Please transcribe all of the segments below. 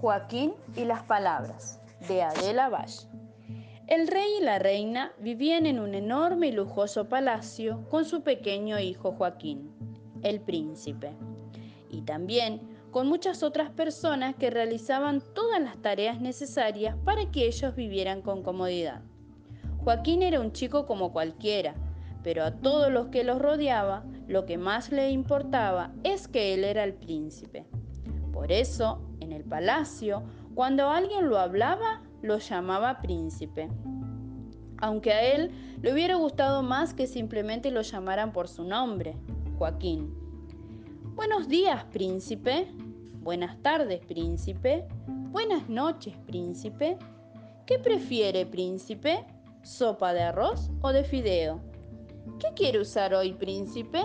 Joaquín y las palabras, de Adela Valle. El rey y la reina vivían en un enorme y lujoso palacio con su pequeño hijo Joaquín, el príncipe, y también con muchas otras personas que realizaban todas las tareas necesarias para que ellos vivieran con comodidad. Joaquín era un chico como cualquiera, pero a todos los que los rodeaba, lo que más le importaba es que él era el príncipe. Por eso, en el palacio, cuando alguien lo hablaba, lo llamaba príncipe. Aunque a él le hubiera gustado más que simplemente lo llamaran por su nombre, Joaquín. Buenos días, príncipe. Buenas tardes, príncipe. Buenas noches, príncipe. ¿Qué prefiere, príncipe? ¿Sopa de arroz o de fideo? ¿Qué quiere usar hoy, príncipe?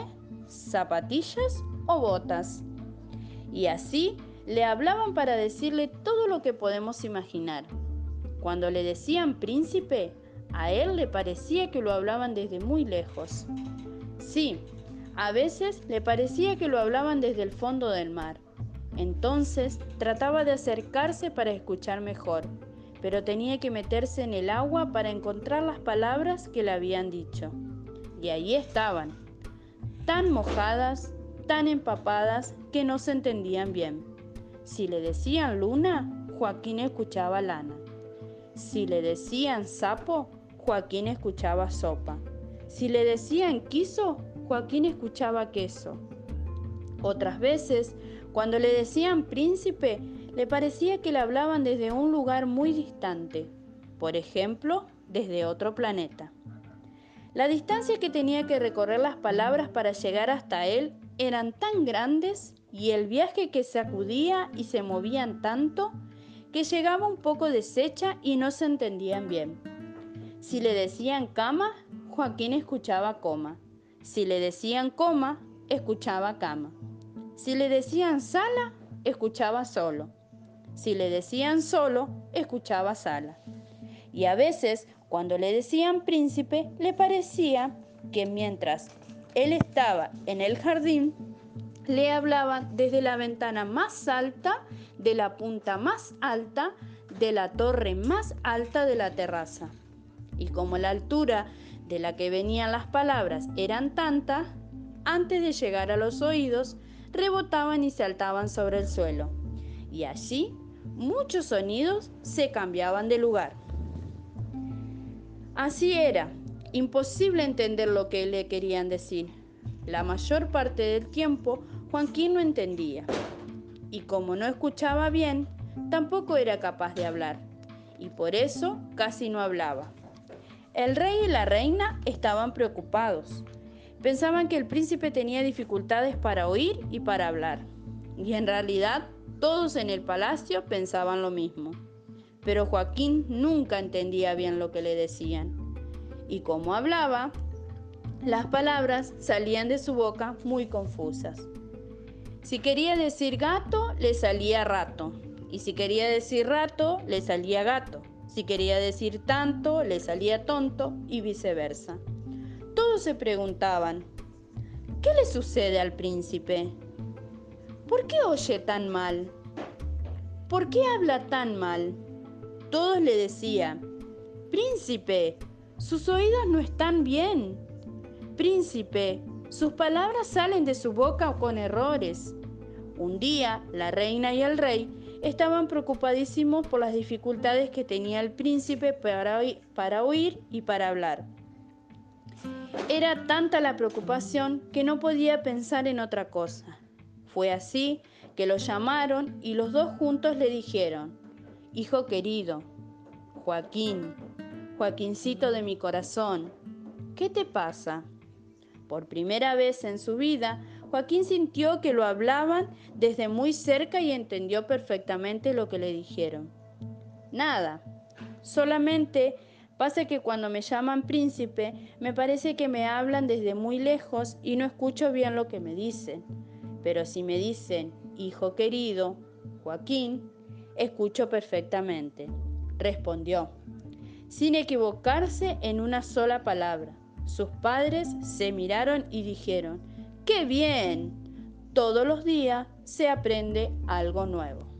¿Zapatillas o botas? Y así le hablaban para decirle todo lo que podemos imaginar. Cuando le decían príncipe, a él le parecía que lo hablaban desde muy lejos. Sí, a veces le parecía que lo hablaban desde el fondo del mar. Entonces trataba de acercarse para escuchar mejor, pero tenía que meterse en el agua para encontrar las palabras que le habían dicho. Y ahí estaban, tan mojadas, tan empapadas que no se entendían bien. Si le decían luna, Joaquín escuchaba lana. Si le decían sapo, Joaquín escuchaba sopa. Si le decían quiso, Joaquín escuchaba queso. Otras veces, cuando le decían príncipe, le parecía que le hablaban desde un lugar muy distante, por ejemplo, desde otro planeta. La distancia que tenía que recorrer las palabras para llegar hasta él eran tan grandes y el viaje que sacudía y se movían tanto que llegaba un poco deshecha y no se entendían bien. Si le decían cama, Joaquín escuchaba coma. Si le decían coma, escuchaba cama. Si le decían sala, escuchaba solo. Si le decían solo, escuchaba sala. Y a veces cuando le decían príncipe, le parecía que mientras él estaba en el jardín, le hablaban desde la ventana más alta, de la punta más alta, de la torre más alta de la terraza. Y como la altura de la que venían las palabras eran tantas, antes de llegar a los oídos, rebotaban y saltaban sobre el suelo. Y allí muchos sonidos se cambiaban de lugar. Así era, imposible entender lo que le querían decir. La mayor parte del tiempo Joaquín no entendía. Y como no escuchaba bien, tampoco era capaz de hablar. Y por eso casi no hablaba. El rey y la reina estaban preocupados. Pensaban que el príncipe tenía dificultades para oír y para hablar. Y en realidad todos en el palacio pensaban lo mismo pero Joaquín nunca entendía bien lo que le decían. Y como hablaba, las palabras salían de su boca muy confusas. Si quería decir gato, le salía rato. Y si quería decir rato, le salía gato. Si quería decir tanto, le salía tonto y viceversa. Todos se preguntaban, ¿qué le sucede al príncipe? ¿Por qué oye tan mal? ¿Por qué habla tan mal? todos le decían, Príncipe, sus oídos no están bien. Príncipe, sus palabras salen de su boca con errores. Un día, la reina y el rey estaban preocupadísimos por las dificultades que tenía el príncipe para, para oír y para hablar. Era tanta la preocupación que no podía pensar en otra cosa. Fue así que lo llamaron y los dos juntos le dijeron, Hijo querido, Joaquín, Joaquincito de mi corazón, ¿qué te pasa? Por primera vez en su vida, Joaquín sintió que lo hablaban desde muy cerca y entendió perfectamente lo que le dijeron. Nada, solamente pasa que cuando me llaman príncipe, me parece que me hablan desde muy lejos y no escucho bien lo que me dicen. Pero si me dicen, hijo querido, Joaquín, Escucho perfectamente, respondió, sin equivocarse en una sola palabra. Sus padres se miraron y dijeron, ¡qué bien! Todos los días se aprende algo nuevo.